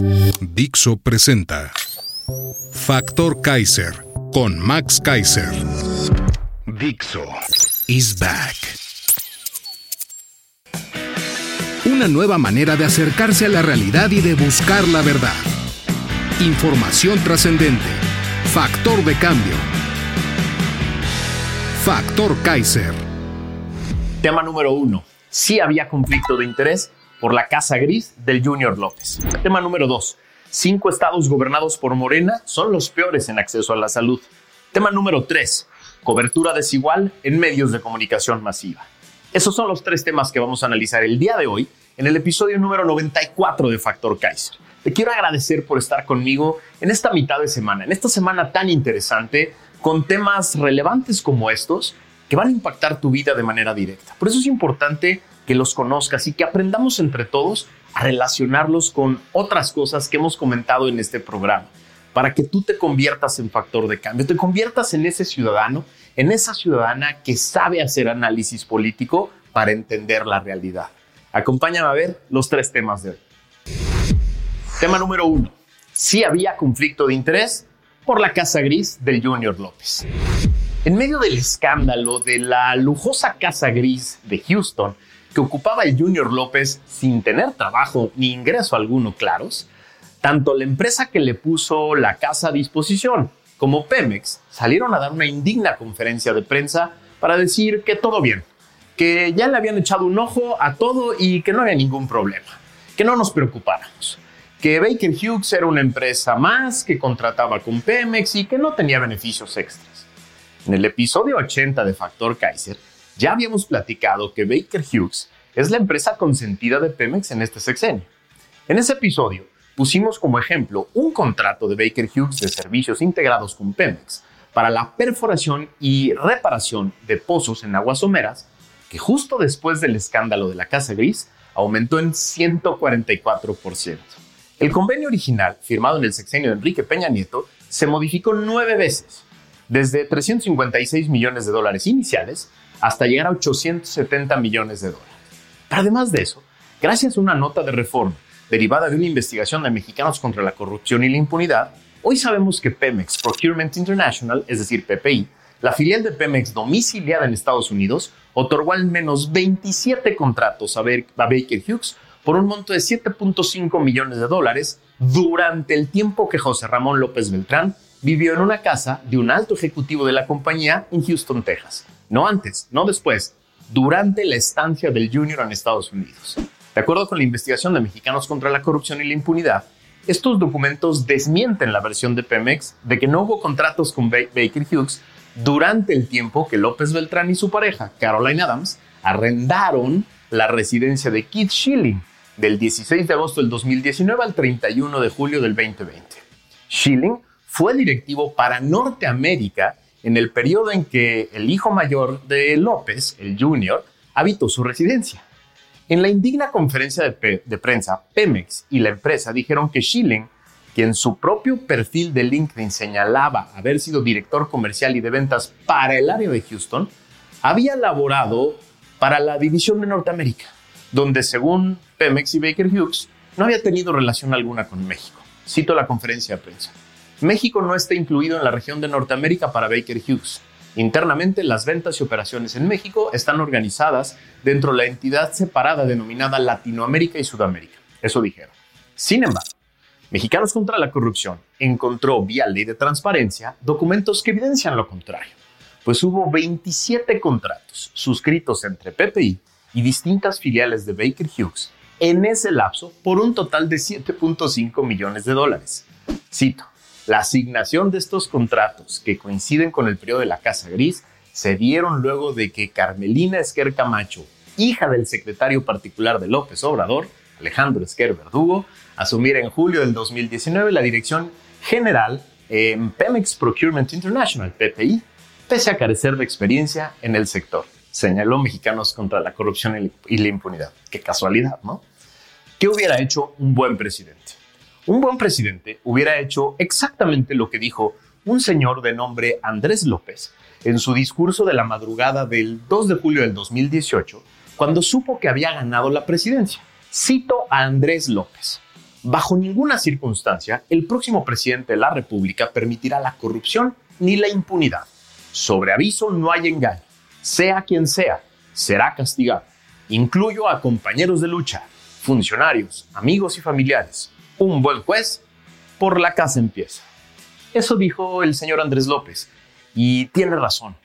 Dixo presenta Factor Kaiser con Max Kaiser. Dixo is back. Una nueva manera de acercarse a la realidad y de buscar la verdad. Información trascendente. Factor de cambio. Factor Kaiser. Tema número uno. Sí había conflicto de interés por la Casa Gris del Junior López. Tema número dos. Cinco estados gobernados por Morena son los peores en acceso a la salud. Tema número tres. Cobertura desigual en medios de comunicación masiva. Esos son los tres temas que vamos a analizar el día de hoy en el episodio número 94 de Factor Kaiser. Te quiero agradecer por estar conmigo en esta mitad de semana, en esta semana tan interesante, con temas relevantes como estos que van a impactar tu vida de manera directa. Por eso es importante que los conozcas y que aprendamos entre todos a relacionarlos con otras cosas que hemos comentado en este programa, para que tú te conviertas en factor de cambio, te conviertas en ese ciudadano, en esa ciudadana que sabe hacer análisis político para entender la realidad. Acompáñame a ver los tres temas de hoy. Tema número uno. Si había conflicto de interés por la Casa Gris del Junior López. En medio del escándalo de la lujosa Casa Gris de Houston, que ocupaba el Junior López sin tener trabajo ni ingreso alguno claros, tanto la empresa que le puso la casa a disposición como Pemex salieron a dar una indigna conferencia de prensa para decir que todo bien, que ya le habían echado un ojo a todo y que no había ningún problema, que no nos preocupáramos, que Baker Hughes era una empresa más que contrataba con Pemex y que no tenía beneficios extras. En el episodio 80 de Factor Kaiser, ya habíamos platicado que Baker Hughes es la empresa consentida de Pemex en este sexenio. En ese episodio pusimos como ejemplo un contrato de Baker Hughes de servicios integrados con Pemex para la perforación y reparación de pozos en aguas someras que justo después del escándalo de la Casa Gris aumentó en 144%. El convenio original, firmado en el sexenio de Enrique Peña Nieto, se modificó nueve veces, desde 356 millones de dólares iniciales hasta llegar a 870 millones de dólares. Pero además de eso, gracias a una nota de reforma derivada de una investigación de mexicanos contra la corrupción y la impunidad, hoy sabemos que Pemex Procurement International, es decir, PPI, la filial de Pemex domiciliada en Estados Unidos, otorgó al menos 27 contratos a Baker Hughes por un monto de 7.5 millones de dólares durante el tiempo que José Ramón López Beltrán vivió en una casa de un alto ejecutivo de la compañía en Houston, Texas. No antes, no después, durante la estancia del Junior en Estados Unidos. De acuerdo con la investigación de Mexicanos contra la Corrupción y la Impunidad, estos documentos desmienten la versión de Pemex de que no hubo contratos con Baker Hughes durante el tiempo que López Beltrán y su pareja, Caroline Adams, arrendaron la residencia de Keith Schilling del 16 de agosto del 2019 al 31 de julio del 2020. Schilling fue directivo para Norteamérica en el periodo en que el hijo mayor de López, el Junior, habitó su residencia. En la indigna conferencia de, de, prensa, Pemex y la empresa dijeron que Schilling que en su propio perfil de LinkedIn señalaba haber sido director comercial y de ventas para el área de Houston, había laborado para la división de Norteamérica, donde según Pemex y Baker Hughes no había tenido relación alguna con México. Cito la conferencia de prensa. México no está incluido en la región de Norteamérica para Baker Hughes. Internamente, las ventas y operaciones en México están organizadas dentro de la entidad separada denominada Latinoamérica y Sudamérica. Eso dijeron. Sin embargo, Mexicanos contra la Corrupción encontró vía ley de transparencia documentos que evidencian lo contrario, pues hubo 27 contratos suscritos entre PPI y distintas filiales de Baker Hughes en ese lapso por un total de 7.5 millones de dólares. Cito, la asignación de estos contratos que coinciden con el periodo de la Casa Gris se dieron luego de que Carmelina Esquer Camacho, hija del secretario particular de López Obrador, Alejandro Esquer Verdugo, asumiera en julio del 2019 la dirección general en Pemex Procurement International, PPI, pese a carecer de experiencia en el sector. Señaló Mexicanos contra la corrupción y la impunidad. Qué casualidad, ¿no? ¿Qué hubiera hecho un buen presidente? Un buen presidente hubiera hecho exactamente lo que dijo un señor de nombre Andrés López en su discurso de la madrugada del 2 de julio del 2018, cuando supo que había ganado la presidencia. Cito a Andrés López. Bajo ninguna circunstancia, el próximo presidente de la República permitirá la corrupción ni la impunidad. Sobre aviso no hay engaño. Sea quien sea, será castigado. Incluyo a compañeros de lucha, funcionarios, amigos y familiares. Un buen juez, por la casa empieza. Eso dijo el señor Andrés López. Y tiene razón.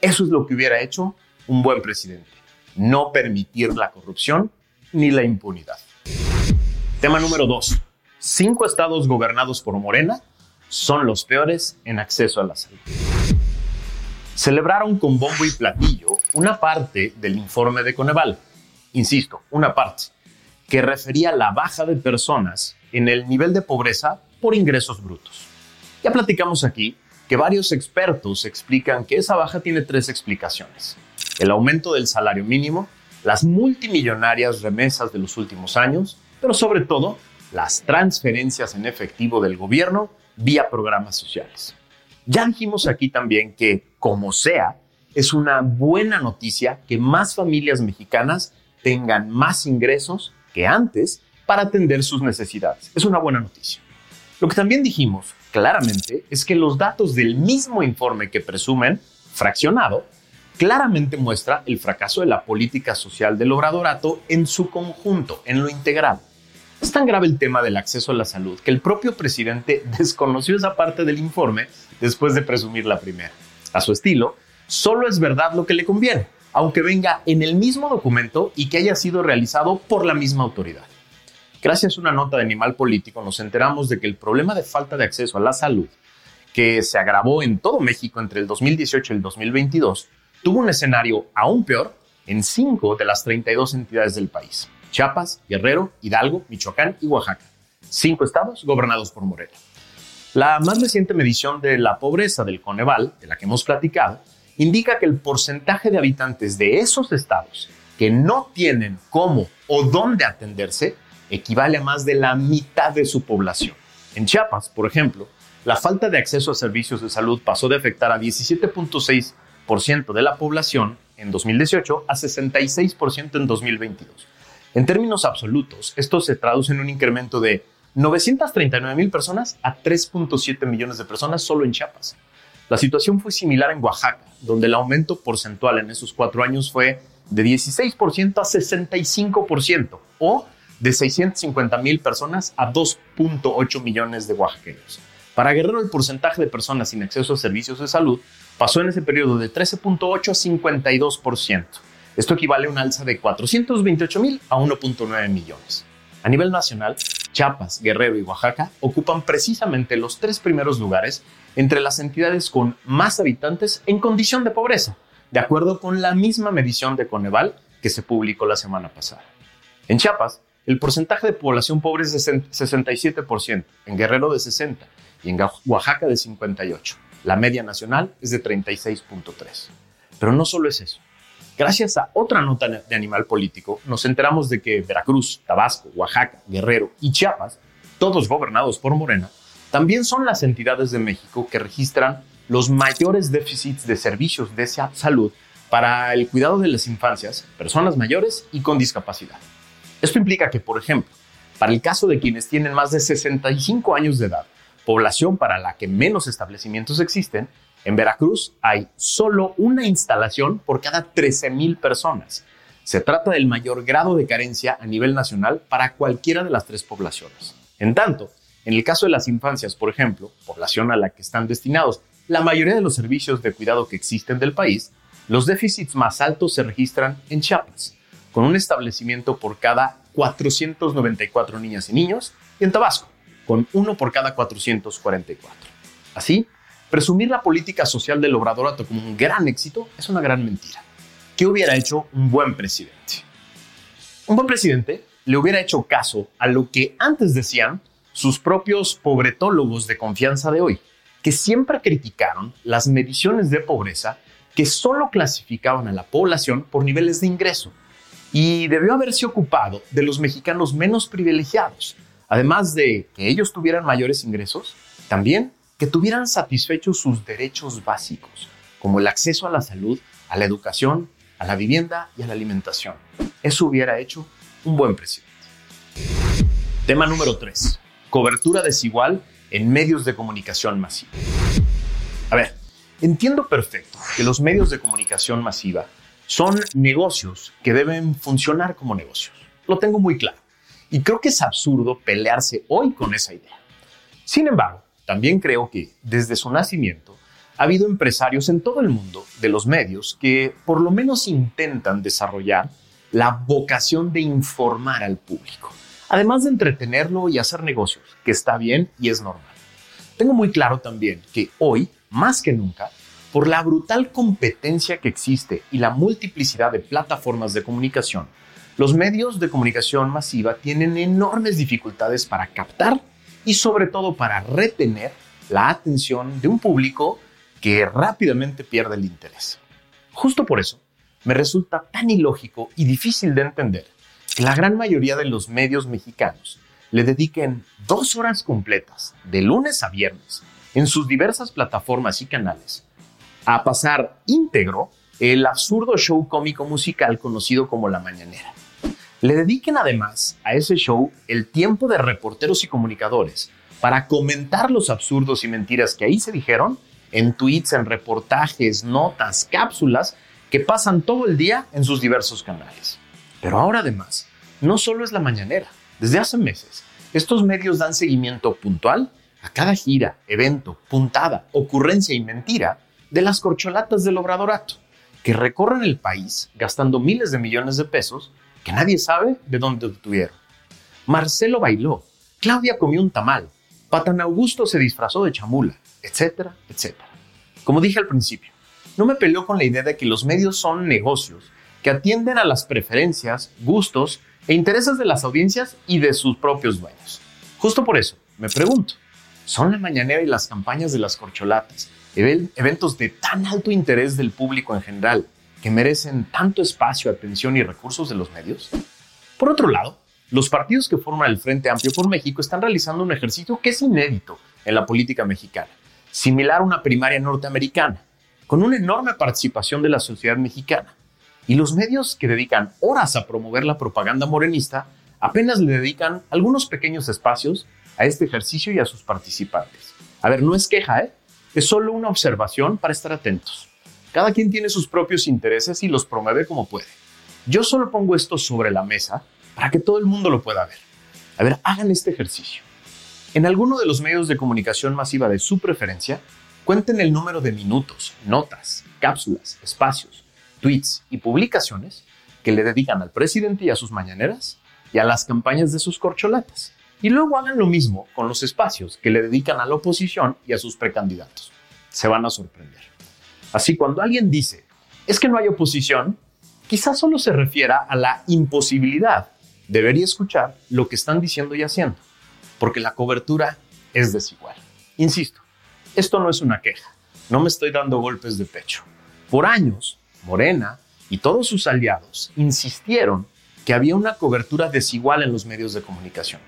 Eso es lo que hubiera hecho un buen presidente. No permitir la corrupción ni la impunidad. Tema número dos. Cinco estados gobernados por Morena son los peores en acceso a la salud. Celebraron con bombo y platillo una parte del informe de Coneval. Insisto, una parte que refería a la baja de personas en el nivel de pobreza por ingresos brutos. Ya platicamos aquí que varios expertos explican que esa baja tiene tres explicaciones. El aumento del salario mínimo, las multimillonarias remesas de los últimos años, pero sobre todo las transferencias en efectivo del gobierno vía programas sociales. Ya dijimos aquí también que, como sea, es una buena noticia que más familias mexicanas tengan más ingresos que antes para atender sus necesidades. Es una buena noticia. Lo que también dijimos claramente es que los datos del mismo informe que presumen fraccionado claramente muestra el fracaso de la política social del obradorato en su conjunto, en lo integral. Es tan grave el tema del acceso a la salud que el propio presidente desconoció esa parte del informe después de presumir la primera. A su estilo, solo es verdad lo que le conviene, aunque venga en el mismo documento y que haya sido realizado por la misma autoridad. Gracias a una nota de Animal Político nos enteramos de que el problema de falta de acceso a la salud, que se agravó en todo México entre el 2018 y el 2022, tuvo un escenario aún peor en cinco de las 32 entidades del país. Chiapas, Guerrero, Hidalgo, Michoacán y Oaxaca. Cinco estados gobernados por Morena. La más reciente medición de la pobreza del Coneval, de la que hemos platicado, indica que el porcentaje de habitantes de esos estados que no tienen cómo o dónde atenderse equivale a más de la mitad de su población. En Chiapas, por ejemplo, la falta de acceso a servicios de salud pasó de afectar a 17.6% de la población en 2018 a 66% en 2022. En términos absolutos, esto se traduce en un incremento de 939 mil personas a 3.7 millones de personas solo en Chiapas. La situación fue similar en Oaxaca, donde el aumento porcentual en esos cuatro años fue de 16% a 65%, o de 650 mil personas a 2.8 millones de oaxaqueños. Para Guerrero, el porcentaje de personas sin acceso a servicios de salud pasó en ese periodo de 13.8 a 52%. Esto equivale a un alza de 428 mil a 1.9 millones. A nivel nacional, Chiapas, Guerrero y Oaxaca ocupan precisamente los tres primeros lugares entre las entidades con más habitantes en condición de pobreza, de acuerdo con la misma medición de Coneval que se publicó la semana pasada. En Chiapas, el porcentaje de población pobre es de 67%, en Guerrero de 60% y en Oaxaca de 58%. La media nacional es de 36.3%. Pero no solo es eso. Gracias a otra nota de Animal Político, nos enteramos de que Veracruz, Tabasco, Oaxaca, Guerrero y Chiapas, todos gobernados por Morena, también son las entidades de México que registran los mayores déficits de servicios de salud para el cuidado de las infancias, personas mayores y con discapacidad. Esto implica que, por ejemplo, para el caso de quienes tienen más de 65 años de edad, población para la que menos establecimientos existen, en Veracruz hay solo una instalación por cada 13.000 personas. Se trata del mayor grado de carencia a nivel nacional para cualquiera de las tres poblaciones. En tanto, en el caso de las infancias, por ejemplo, población a la que están destinados la mayoría de los servicios de cuidado que existen del país, los déficits más altos se registran en Chiapas, con un establecimiento por cada 494 niñas y niños, y en Tabasco, con uno por cada 444. Así, Presumir la política social del Obradorato como un gran éxito es una gran mentira. ¿qué hubiera hecho un buen presidente? Un buen presidente le hubiera hecho caso a lo que antes decían sus propios pobretólogos de confianza de hoy, que siempre criticaron las mediciones de pobreza que solo clasificaban a la población por niveles de ingreso y debió haberse ocupado de los mexicanos menos privilegiados, además de que ellos tuvieran mayores ingresos, también que tuvieran satisfechos sus derechos básicos, como el acceso a la salud, a la educación, a la vivienda y a la alimentación. Eso hubiera hecho un buen presidente. Tema número 3. Cobertura desigual en medios de comunicación masiva. A ver, entiendo perfecto que los medios de comunicación masiva son negocios que deben funcionar como negocios. Lo tengo muy claro. Y creo que es absurdo pelearse hoy con esa idea. Sin embargo, también creo que desde su nacimiento ha habido empresarios en todo el mundo de los medios que por lo menos intentan desarrollar la vocación de informar al público, además de entretenerlo y hacer negocios, que está bien y es normal. Tengo muy claro también que hoy, más que nunca, por la brutal competencia que existe y la multiplicidad de plataformas de comunicación, los medios de comunicación masiva tienen enormes dificultades para captar y sobre todo para retener la atención de un público que rápidamente pierde el interés. Justo por eso, me resulta tan ilógico y difícil de entender que la gran mayoría de los medios mexicanos le dediquen dos horas completas, de lunes a viernes, en sus diversas plataformas y canales, a pasar íntegro el absurdo show cómico musical conocido como La Mañanera. Le dediquen además a ese show el tiempo de reporteros y comunicadores para comentar los absurdos y mentiras que ahí se dijeron en tweets, en reportajes, notas, cápsulas que pasan todo el día en sus diversos canales. Pero ahora además, no solo es la mañanera, desde hace meses, estos medios dan seguimiento puntual a cada gira, evento, puntada, ocurrencia y mentira de las corcholatas del obradorato, que recorren el país gastando miles de millones de pesos que nadie sabe de dónde obtuvieron. Marcelo bailó, Claudia comió un tamal, Patan Augusto se disfrazó de chamula, etcétera, etcétera. Como dije al principio, no me peleo con la idea de que los medios son negocios que atienden a las preferencias, gustos e intereses de las audiencias y de sus propios dueños. Justo por eso, me pregunto, ¿son la mañanera y las campañas de las corcholatas eventos de tan alto interés del público en general que merecen tanto espacio, atención y recursos de los medios? Por otro lado, los partidos que forman el Frente Amplio por México están realizando un ejercicio que es inédito en la política mexicana, similar a una primaria norteamericana, con una enorme participación de la sociedad mexicana. Y los medios que dedican horas a promover la propaganda morenista apenas le dedican algunos pequeños espacios a este ejercicio y a sus participantes. A ver, no es queja, ¿eh? Es solo una observación para estar atentos. Cada quien tiene sus propios intereses y los promueve como puede. Yo solo pongo esto sobre la mesa para que todo el mundo lo pueda ver. A ver, hagan este ejercicio. En alguno de los medios de comunicación masiva de su preferencia, cuenten el número de minutos, notas, cápsulas, espacios, tweets y publicaciones que le dedican al presidente y a sus mañaneras y a las campañas de sus corcholatas. Y luego hagan lo mismo con los espacios que le dedican a la oposición y a sus precandidatos. Se van a sorprender. Así, cuando alguien dice, es que no hay oposición, quizás solo se refiera a la imposibilidad. Debería escuchar lo que están diciendo y haciendo, porque la cobertura es desigual. Insisto, esto no es una queja, no me estoy dando golpes de pecho. Por años, Morena y todos sus aliados insistieron que había una cobertura desigual en los medios de comunicación.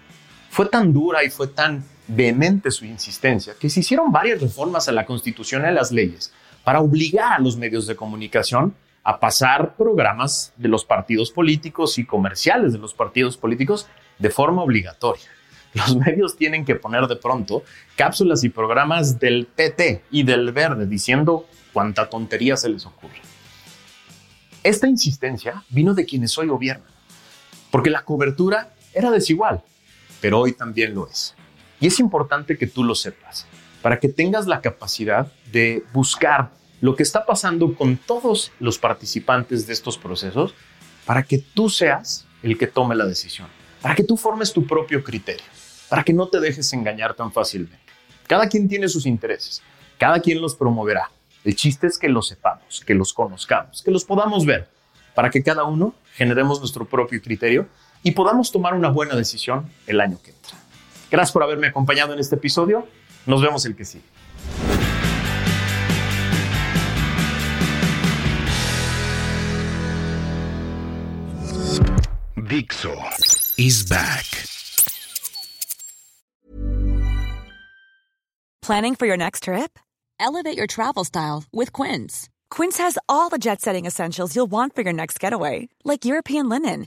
Fue tan dura y fue tan vehemente su insistencia que se hicieron varias reformas a la Constitución y a las leyes para obligar a los medios de comunicación a pasar programas de los partidos políticos y comerciales de los partidos políticos de forma obligatoria. Los medios tienen que poner de pronto cápsulas y programas del PT y del Verde diciendo cuánta tontería se les ocurre. Esta insistencia vino de quienes hoy gobiernan, porque la cobertura era desigual pero hoy también lo es. Y es importante que tú lo sepas, para que tengas la capacidad de buscar lo que está pasando con todos los participantes de estos procesos, para que tú seas el que tome la decisión, para que tú formes tu propio criterio, para que no te dejes engañar tan fácilmente. Cada quien tiene sus intereses, cada quien los promoverá. El chiste es que los sepamos, que los conozcamos, que los podamos ver para que cada uno generemos nuestro propio criterio y podamos tomar una buena decisión el año que entra. Gracias por haberme acompañado en este episodio. Nos vemos el que sigue. Dixo is back. Planning for your next trip? Elevate your travel style with Quince. Quince has all the jet setting essentials you'll want for your next getaway, like European linen,